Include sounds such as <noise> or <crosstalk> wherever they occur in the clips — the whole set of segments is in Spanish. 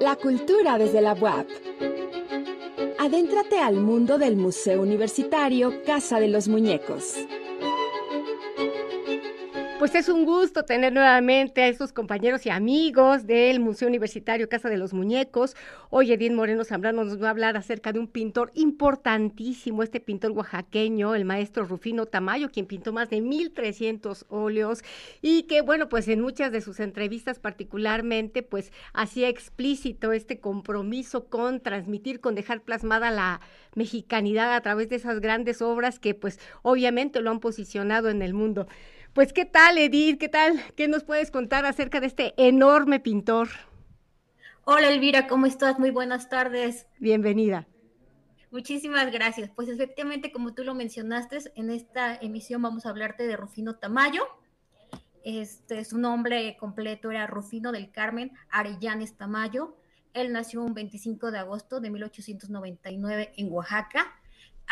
La cultura desde la UAP. Adéntrate al mundo del Museo Universitario Casa de los Muñecos. Pues es un gusto tener nuevamente a estos compañeros y amigos del Museo Universitario Casa de los Muñecos. Hoy Edith Moreno Zambrano nos va a hablar acerca de un pintor importantísimo, este pintor oaxaqueño, el maestro Rufino Tamayo, quien pintó más de 1300 óleos y que, bueno, pues en muchas de sus entrevistas particularmente, pues hacía explícito este compromiso con transmitir, con dejar plasmada la mexicanidad a través de esas grandes obras que, pues, obviamente lo han posicionado en el mundo. Pues, ¿qué tal, Edith? ¿Qué tal? ¿Qué nos puedes contar acerca de este enorme pintor? Hola, Elvira, ¿cómo estás? Muy buenas tardes. Bienvenida. Muchísimas gracias. Pues efectivamente, como tú lo mencionaste, en esta emisión vamos a hablarte de Rufino Tamayo. Este, su nombre completo era Rufino del Carmen Arellanes Tamayo. Él nació un 25 de agosto de 1899 en Oaxaca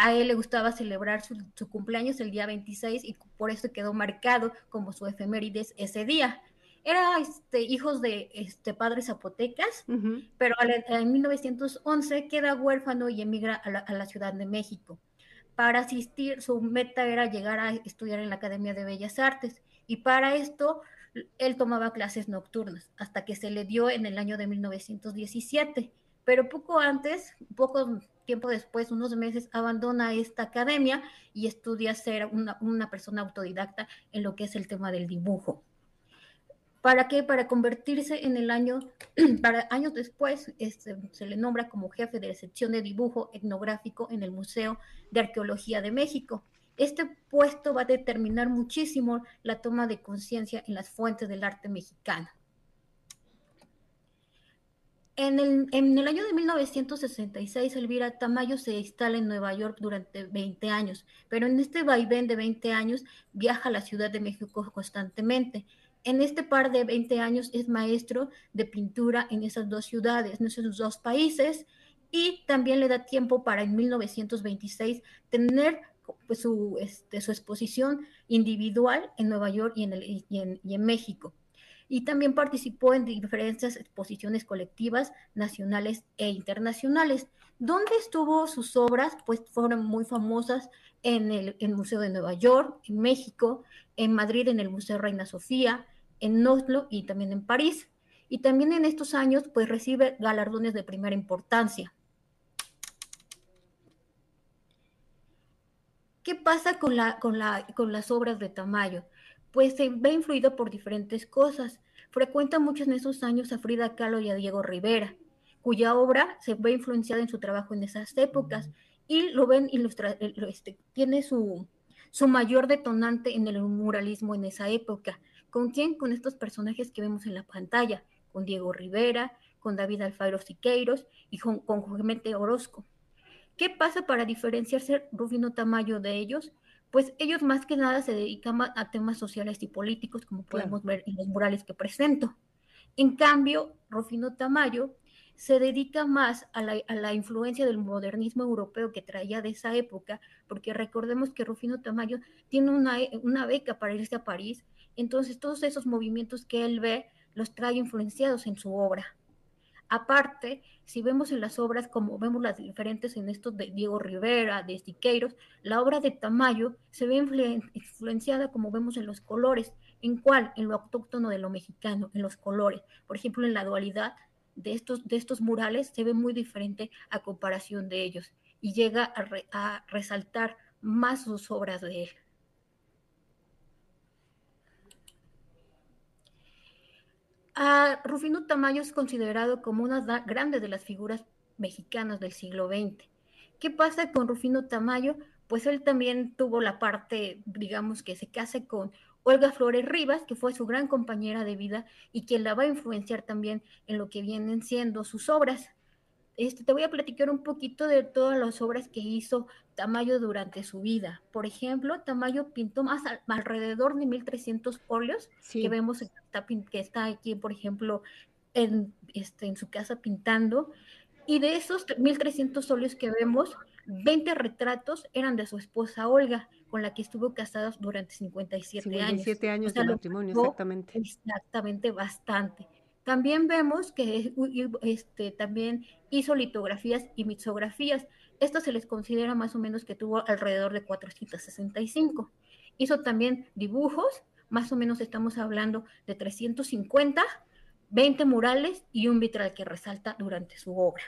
a él le gustaba celebrar su, cumpleaños el día 26 y por eso quedó marcado como su efemérides ese día. Era este, hijos de este, padres zapotecas, pero en 1911 queda huérfano y emigra a la, a la Ciudad de México. Para asistir, su meta era llegar a estudiar en la Academia de Bellas Artes y para esto él tomaba clases nocturnas hasta que se le dio en el año de 1917. Pero poco antes, poco tiempo después, unos meses, abandona esta academia y estudia ser una, persona autodidacta en lo que es el tema del dibujo. ¿Para qué? Para convertirse en el año, <clears throat> para años después, este, se le nombra como jefe de la sección de dibujo etnográfico en el Museo de Arqueología de México. Este puesto va a determinar muchísimo la toma de conciencia en las fuentes del arte mexicano. En el, año de 1966, Elvira Tamayo se instala en Nueva York durante 20 años, pero en este vaivén de 20 años viaja a la Ciudad de México constantemente. En este par de 20 años es maestro de pintura en esas dos ciudades, en esos dos países, y también le da tiempo para en 1926 tener pues, su, este, su exposición individual en Nueva York y en, y en México y también participó en diferentes exposiciones colectivas nacionales e internacionales. ¿Dónde estuvo sus obras? Pues fueron muy famosas en el, Museo de Nueva York, en México, en Madrid, en el Museo Reina Sofía, en Oslo y también en París. Y también en estos años, pues recibe galardones de primera importancia. ¿Qué pasa con, la, con, la, con las obras de Tamayo? Pues se ve influido por diferentes cosas. Frecuenta mucho en esos años a Frida Kahlo y a Diego Rivera, cuya obra se ve influenciada en su trabajo en esas épocas y lo ven ilustra este, tiene su, su mayor detonante en el muralismo en esa época. ¿Con quién? Con estos personajes que vemos en la pantalla, con Diego Rivera, con David Alfaro Siqueiros y con, con Orozco. ¿Qué pasa para diferenciarse Rufino Tamayo de ellos? Pues ellos más que nada se dedican a temas sociales y políticos, como podemos ver en los murales que presento. En cambio, Rufino Tamayo se dedica más a la, influencia del modernismo europeo que traía de esa época, porque recordemos que Rufino Tamayo tiene una, una beca para irse a París, entonces todos esos movimientos que él ve los trae influenciados en su obra. Aparte, si vemos en las obras, como vemos las diferentes en estos de Diego Rivera, de Siqueiros, la obra de Tamayo se ve influenciada, como vemos en los colores. ¿En cuál? En lo autóctono de lo mexicano, en los colores. Por ejemplo, en la dualidad de estos, de estos murales se ve muy diferente a comparación de ellos y llega a resaltar más sus obras de él. Rufino Tamayo es considerado como una grande de las figuras mexicanas del siglo XX. ¿Qué pasa con Rufino Tamayo? Pues él también tuvo la parte, digamos, que se case con Olga Flores Rivas, que fue su gran compañera de vida y quien la va a influenciar también en lo que vienen siendo sus obras. Este, te voy a platicar un poquito de todas las obras que hizo Tamayo durante su vida. Por ejemplo, Tamayo pintó más alrededor de 1300 óleos que vemos que está, aquí, por ejemplo, en, este, en su casa pintando. Y de esos 1300 óleos que vemos, 20 retratos eran de su esposa Olga, con la que estuvo casada durante 57, 57 años. de matrimonio, exactamente. Exactamente, bastante. También vemos que este, también hizo litografías y mixografías. Esto se les considera más o menos que tuvo alrededor de 465. Hizo también dibujos, más o menos estamos hablando de 350, 20 murales y un vitral que resalta durante su obra.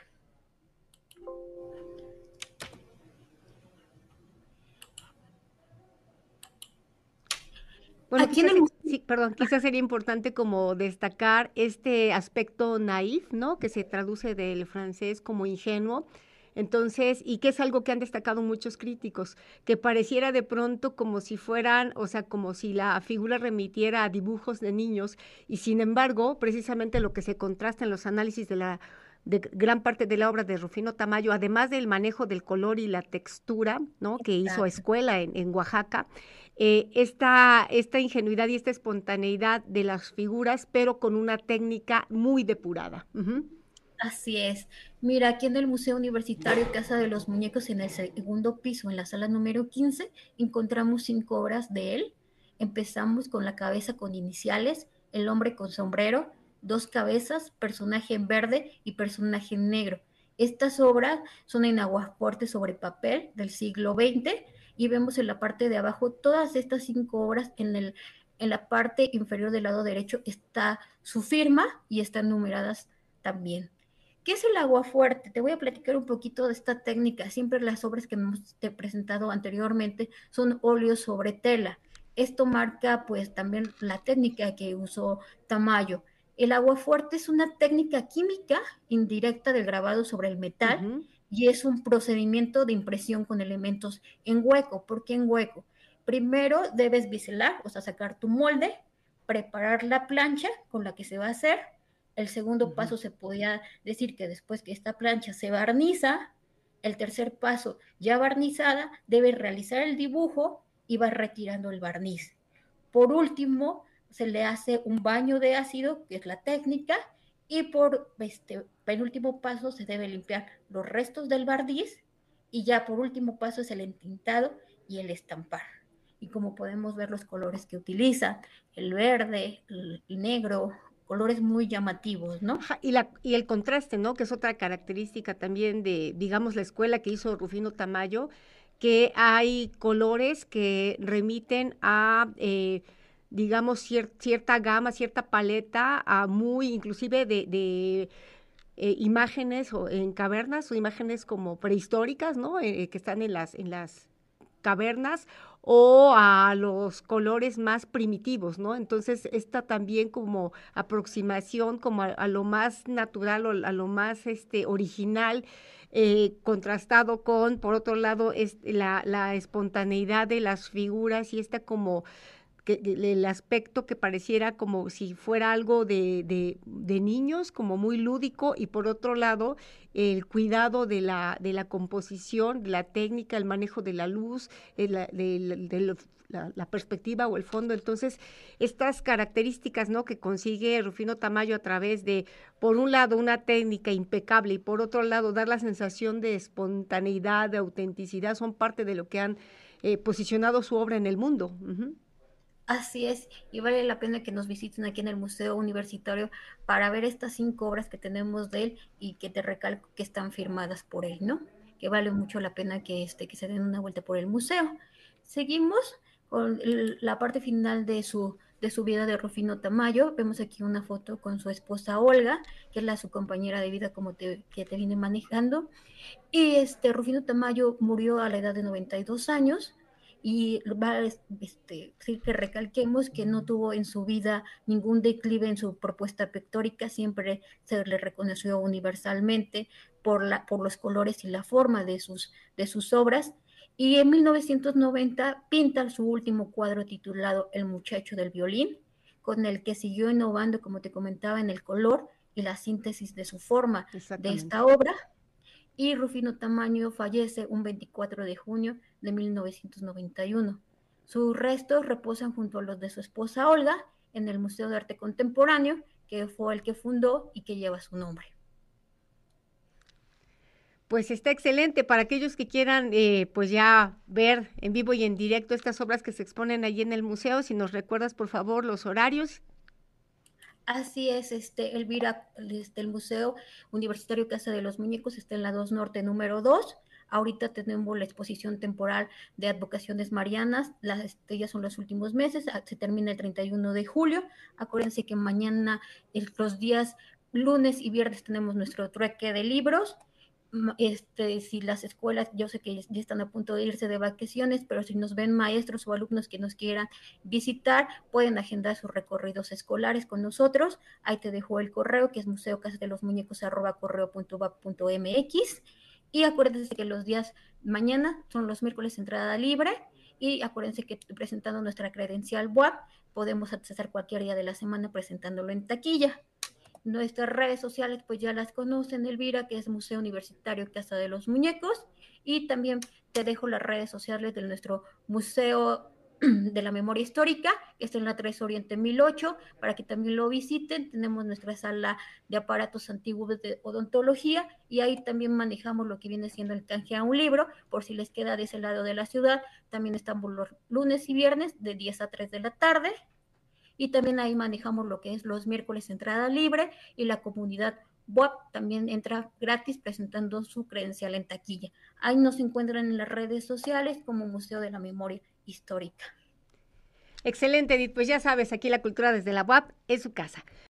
Bueno, quizás, sí, perdón, quizás sería importante como destacar este aspecto naif, ¿no? Que se traduce del francés como ingenuo. Entonces, y que es algo que han destacado muchos críticos, que pareciera de pronto como si fueran, o sea, como si la figura remitiera a dibujos de niños, y sin embargo, precisamente lo que se contrasta en los análisis de la de gran parte de la obra de Rufino Tamayo, además del manejo del color y la textura, ¿no? Que hizo escuela en, en Oaxaca, eh, esta, esta ingenuidad y esta espontaneidad de las figuras, pero con una técnica muy depurada. Así es. Mira, aquí en el Museo Universitario Casa de los Muñecos, en el segundo piso, en la sala número 15, encontramos cinco obras de él. Empezamos con la cabeza con iniciales, el hombre con sombrero, dos cabezas, personaje en verde y personaje negro. Estas obras son en aguafuerte sobre papel del siglo XX y vemos en la parte de abajo todas estas cinco obras en, el, en la parte inferior del lado derecho está su firma y están numeradas también. ¿Qué es el agua fuerte? Te voy a platicar un poquito de esta técnica. Siempre las obras que hemos presentado anteriormente son óleos sobre tela. Esto marca pues también la técnica que usó Tamayo. El agua fuerte es una técnica química indirecta del grabado sobre el metal y es un procedimiento de impresión con elementos en hueco. ¿Por qué en hueco? Primero debes biselar, o sea, sacar tu molde, preparar la plancha con la que se va a hacer. El segundo paso se podía decir que después que esta plancha se barniza, el tercer paso, ya barnizada, debe realizar el dibujo y va retirando el barniz. Por último, se le hace un baño de ácido, que es la técnica, y por este penúltimo paso se debe limpiar los restos del barniz y ya por último paso es el entintado y el estampar. Y como podemos ver los colores que utiliza, el verde, el negro, colores muy llamativos, ¿no? y, la, y el contraste, ¿no? Que es otra característica también de, digamos, la escuela que hizo Rufino Tamayo, que hay colores que remiten a... Eh, digamos, cierta gama, cierta paleta, muy, inclusive de, eh, imágenes o en cavernas o imágenes como prehistóricas, ¿no? Eh, que están en las, en las cavernas o a los colores más primitivos, ¿no? Entonces, esta también como aproximación como a, lo más natural o a lo más este, original, eh, contrastado con, por otro lado, es la, la espontaneidad de las figuras y esta como el aspecto que pareciera como si fuera algo de, de, niños, como muy lúdico, y por otro lado, el cuidado de la, de la composición, de la técnica, el manejo de la luz, de la, de, la, perspectiva o el fondo. Entonces, estas características ¿no? que consigue Rufino Tamayo a través de, por un lado, una técnica impecable y por otro lado, dar la sensación de espontaneidad, de autenticidad, son parte de lo que han eh, posicionado su obra en el mundo. Así es, y vale la pena que nos visiten aquí en el Museo Universitario para ver estas cinco obras que tenemos de él y que te recalco que están firmadas por él, ¿no? Que vale mucho la pena que, este, que se den una vuelta por el museo. Seguimos con la parte final de su, de su vida de Rufino Tamayo. Vemos aquí una foto con su esposa Olga, que es la su compañera de vida como te, que te viene manejando. Y este Rufino Tamayo murió a la edad de 92 años y va a este, decir que recalquemos que no tuvo en su vida ningún declive en su propuesta pictórica, siempre se le reconoció universalmente por, la, por los colores y la forma de sus, de sus obras. Y en 1990 pinta su último cuadro titulado El muchacho del violín, con el que siguió innovando, como te comentaba, en el color y la síntesis de su forma de esta obra y Rufino Tamaño fallece un 24 de junio de 1991. Sus restos reposan junto a los de su esposa Olga en el Museo de Arte Contemporáneo, que fue el que fundó y que lleva su nombre. Pues está excelente para aquellos que quieran, eh, pues ya ver en vivo y en directo estas obras que se exponen allí en el museo. Si nos recuerdas, por favor, los horarios. Así es, este, Elvira, este, el Museo Universitario Casa de los Muñecos está en la 2 Norte número 2. Ahorita tenemos la exposición temporal de advocaciones marianas, las, ya son los últimos meses, ah, se termina el 31 de julio. Acuérdense que mañana, los días lunes y viernes tenemos nuestro trueque de libros este, si las escuelas, yo sé que ya están a punto de irse de vacaciones, pero si nos ven maestros o alumnos que nos quieran visitar, pueden agendar sus recorridos escolares con nosotros. Ahí te dejo el correo, que es museo casa de los muñecos arroba correo.bac.mx. Y acuérdense que los días mañana son los miércoles entrada libre. Y acuérdense que presentando nuestra credencial WAP, podemos acceder cualquier día de la semana presentándolo en taquilla. Nuestras redes sociales pues ya las conocen, Elvira, que es Museo Universitario Casa de los Muñecos. Y también te dejo las redes sociales de nuestro Museo <clears throat> de la Memoria Histórica, que está en la 3 Oriente 1008, para que también lo visiten. Tenemos nuestra sala de aparatos antiguos de odontología y ahí también manejamos lo que viene siendo el canje a un libro, por si les queda de ese lado de la ciudad. También estamos los lunes y viernes de 10 a 3 de la tarde y también ahí manejamos lo que es los miércoles entrada libre y la comunidad web también entra gratis presentando su credencial en taquilla. Ahí nos encuentran en las redes sociales como Museo de la Memoria Histórica. Excelente, Edith. Pues ya sabes, aquí la cultura desde la web es su casa.